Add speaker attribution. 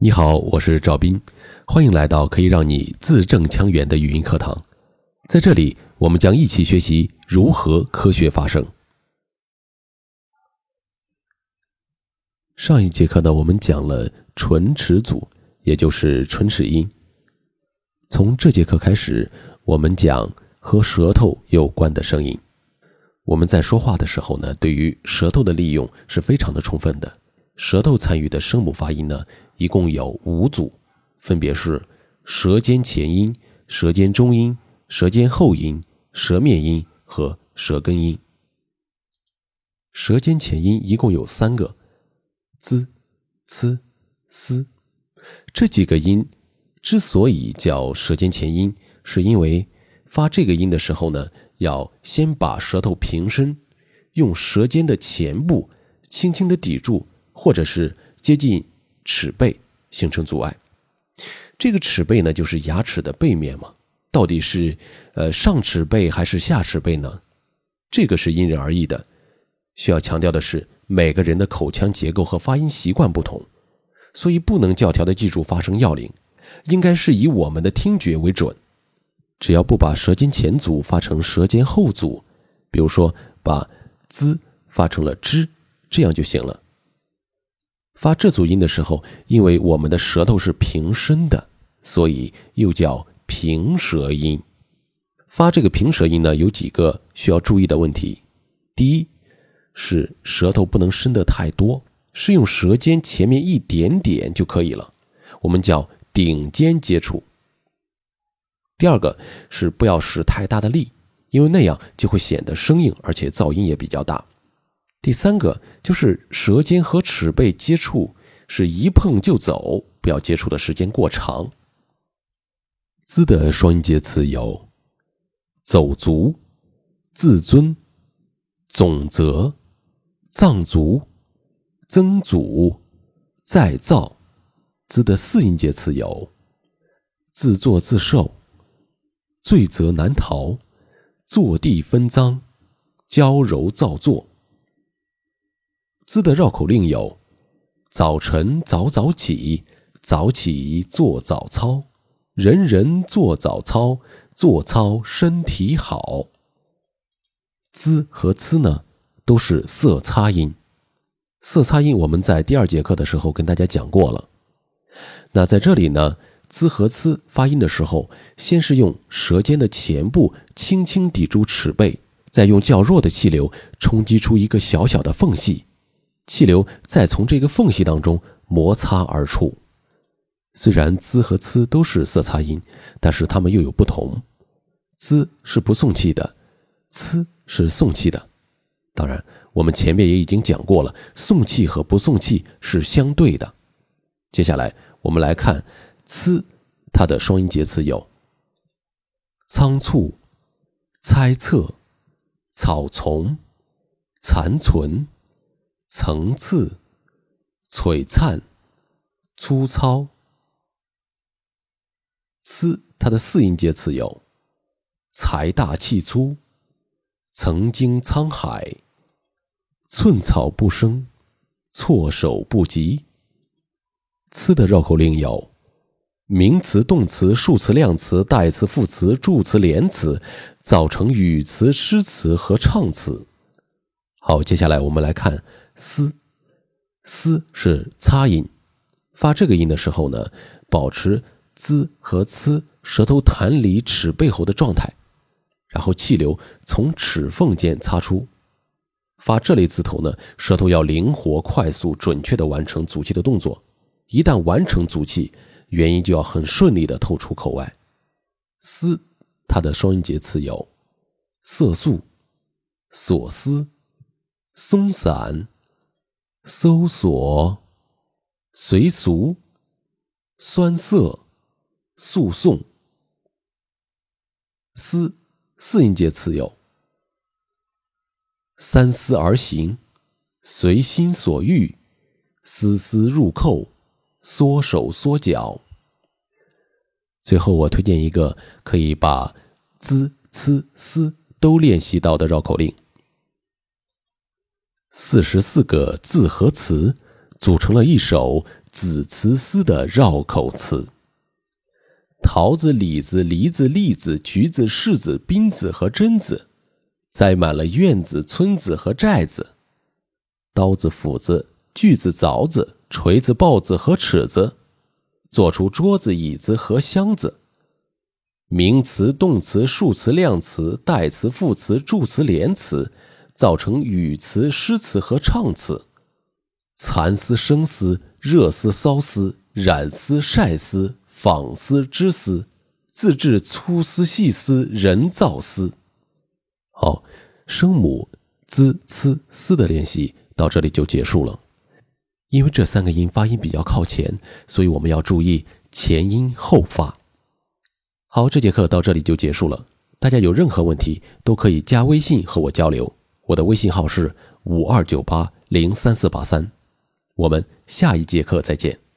Speaker 1: 你好，我是赵斌，欢迎来到可以让你字正腔圆的语音课堂。在这里，我们将一起学习如何科学发声。上一节课呢，我们讲了唇齿组，也就是唇齿音。从这节课开始，我们讲和舌头有关的声音。我们在说话的时候呢，对于舌头的利用是非常的充分的。舌头参与的声母发音呢，一共有五组，分别是舌尖前音、舌尖中音、舌尖后音、舌面音和舌根音。舌尖前音一共有三个，z、c、s。这几个音之所以叫舌尖前音，是因为发这个音的时候呢，要先把舌头平伸，用舌尖的前部轻轻的抵住。或者是接近齿背形成阻碍，这个齿背呢，就是牙齿的背面嘛。到底是呃上齿背还是下齿背呢？这个是因人而异的。需要强调的是，每个人的口腔结构和发音习惯不同，所以不能教条的记住发声要领，应该是以我们的听觉为准。只要不把舌尖前阻发成舌尖后阻，比如说把 “z” 发成了 z，这样就行了。发这组音的时候，因为我们的舌头是平伸的，所以又叫平舌音。发这个平舌音呢，有几个需要注意的问题。第一，是舌头不能伸得太多，是用舌尖前面一点点就可以了，我们叫顶尖接触。第二个是不要使太大的力，因为那样就会显得生硬，而且噪音也比较大。第三个就是舌尖和齿背接触是一碰就走，不要接触的时间过长。z 的双音节词有：走足、自尊、总则、藏族、曾祖、再造。z 的四音节词有：自作自受、罪责难逃、坐地分赃、娇柔造作。Z 的绕口令有：早晨早早起，早起做早操，人人做早操，做操身体好。z 和 c 呢，都是色擦音。色擦音我们在第二节课的时候跟大家讲过了。那在这里呢，z 和 c 发音的时候，先是用舌尖的前部轻轻抵住齿背，再用较弱的气流冲击出一个小小的缝隙。气流再从这个缝隙当中摩擦而出。虽然滋和呲都是色擦音，但是它们又有不同。滋是不送气的呲是送气的。当然，我们前面也已经讲过了，送气和不送气是相对的。接下来我们来看呲它的双音节词有：仓促、猜测、草丛、残存。层次、璀璨、粗糙。c 它的四音节词有：财大气粗、曾经沧海、寸草不生、措手不及。c 的绕口令有：名词、动词、数词、量词、代词、副词、助词、连词，造成语词、诗词和唱词。好，接下来我们来看。嘶，嘶是擦音，发这个音的时候呢，保持滋和呲舌头弹离齿背后的状态，然后气流从齿缝间擦出。发这类字头呢，舌头要灵活、快速、准确的完成阻气的动作。一旦完成阻气，元音就要很顺利的透出口外。嘶，它的双音节词有：色素、所思、松散。搜索、随俗、酸涩、诉讼。思四音节词有：三思而行、随心所欲、丝丝入扣、缩手缩脚。最后，我推荐一个可以把 z、c、s 都练习到的绕口令。四十四个字和词组成了一首子词思的绕口词。桃子、李子、梨子、栗子、橘子、柿子、冰子和榛子，栽满了院子、村子和寨子。刀子、斧子、锯子、凿子、锤子、刨子和尺子，做出桌子、椅子和箱子。名词、动词、数词、量词、代词、副词、助词、连词，造成语词、诗词和唱词。蚕丝、生丝、热丝、骚丝、染丝、晒丝、纺丝、织丝，自制粗丝、细丝、人造丝。好，声母 z、c、s 的练习到这里就结束了。因为这三个音发音比较靠前，所以我们要注意前音后发。好，这节课到这里就结束了。大家有任何问题都可以加微信和我交流，我的微信号是五二九八零三四八三。我们下一节课再见。